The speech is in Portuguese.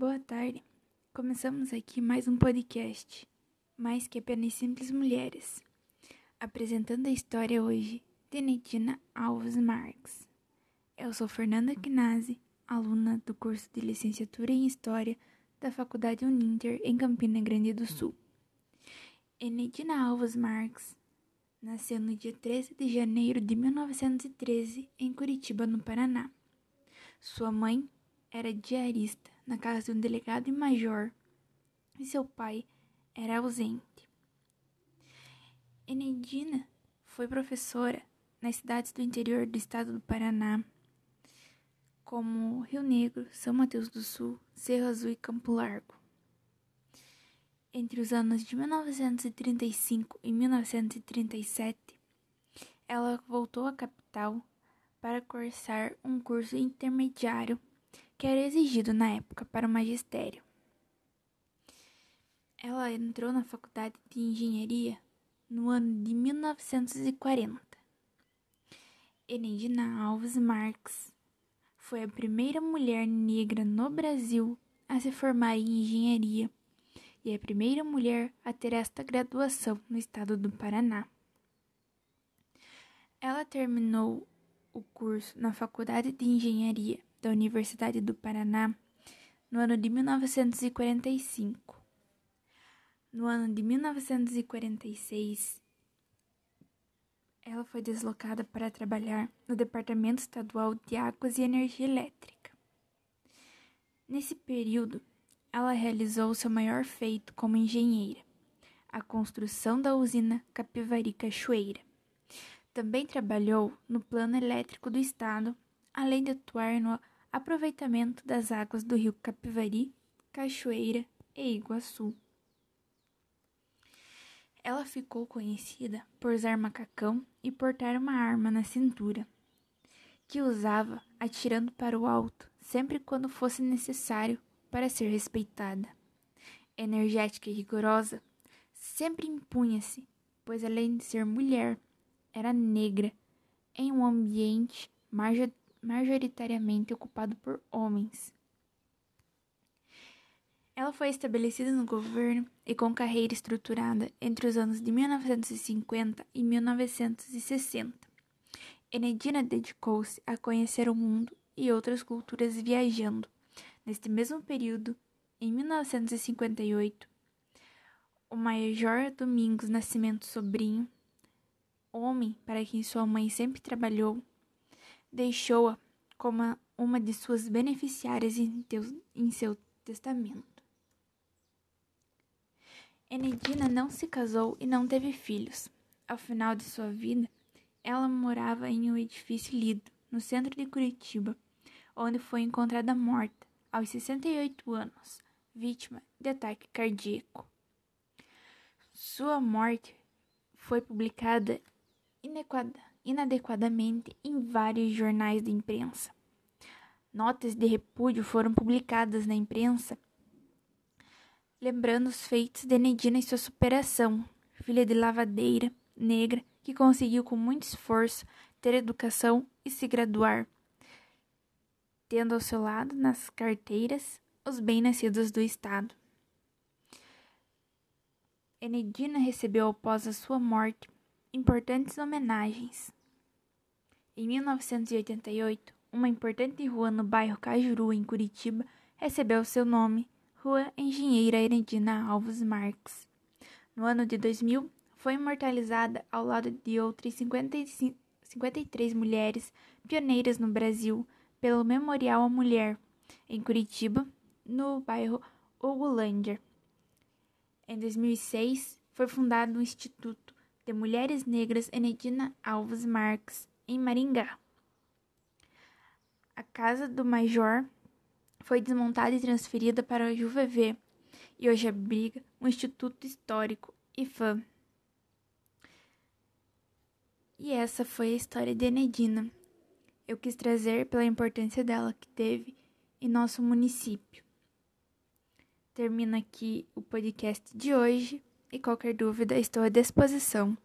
Boa tarde. Começamos aqui mais um podcast, mais que apenas simples mulheres, apresentando a história hoje de Netina Alves Marques. Eu sou Fernanda Gnazzi, aluna do curso de licenciatura em História da Faculdade Uninter em Campina Grande do Sul. Enedina Alves Marques nasceu no dia 13 de janeiro de 1913 em Curitiba, no Paraná. Sua mãe era diarista na casa de um delegado e major, e seu pai era ausente. Enedina foi professora nas cidades do interior do estado do Paraná, como Rio Negro, São Mateus do Sul, Cerro Azul e Campo Largo. Entre os anos de 1935 e 1937, ela voltou à capital para cursar um curso intermediário que era exigido na época para o magistério. Ela entrou na faculdade de engenharia no ano de 1940. Enedina Alves Marques foi a primeira mulher negra no Brasil a se formar em engenharia e a primeira mulher a ter esta graduação no estado do Paraná. Ela terminou o curso na Faculdade de Engenharia da Universidade do Paraná no ano de 1945. No ano de 1946, ela foi deslocada para trabalhar no Departamento Estadual de Águas e Energia Elétrica. Nesse período, ela realizou seu maior feito como engenheira, a construção da usina Capivari Cachoeira. Também trabalhou no plano elétrico do estado, além de atuar no aproveitamento das águas do rio Capivari, Cachoeira e Iguaçu. Ela ficou conhecida por usar macacão e portar uma arma na cintura, que usava atirando para o alto sempre quando fosse necessário para ser respeitada. Energética e rigorosa, sempre impunha-se, pois além de ser mulher, era negra, em um ambiente majoritariamente ocupado por homens. Ela foi estabelecida no governo e com carreira estruturada entre os anos de 1950 e 1960. Enedina dedicou-se a conhecer o mundo e outras culturas viajando. Neste mesmo período, em 1958, o Major Domingos Nascimento Sobrinho, homem para quem sua mãe sempre trabalhou, deixou-a como uma de suas beneficiárias em, em seu testamento. Enedina não se casou e não teve filhos. Ao final de sua vida, ela morava em um edifício lido, no centro de Curitiba, onde foi encontrada morta, aos 68 anos, vítima de ataque cardíaco. Sua morte foi publicada inadequada inadequadamente em vários jornais de imprensa. Notas de repúdio foram publicadas na imprensa, lembrando os feitos de Nedina e sua superação, filha de lavadeira, negra, que conseguiu com muito esforço ter educação e se graduar, tendo ao seu lado, nas carteiras, os bem-nascidos do Estado. Enedina recebeu após a sua morte importantes homenagens. Em 1988, uma importante rua no bairro Cajuru, em Curitiba, recebeu seu nome, Rua Engenheira Erendina Alves Marques. No ano de 2000, foi imortalizada ao lado de outras 55, 53 mulheres pioneiras no Brasil pelo Memorial à Mulher, em Curitiba, no bairro Ogulândia. Em 2006, foi fundado o Instituto de Mulheres Negras Enedina Alves Marques, em Maringá. A casa do Major foi desmontada e transferida para o JuVV e hoje abriga um instituto histórico IFAM. E essa foi a história de Enedina. Eu quis trazer pela importância dela que teve em nosso município. Termino aqui o podcast de hoje e qualquer dúvida estou à disposição.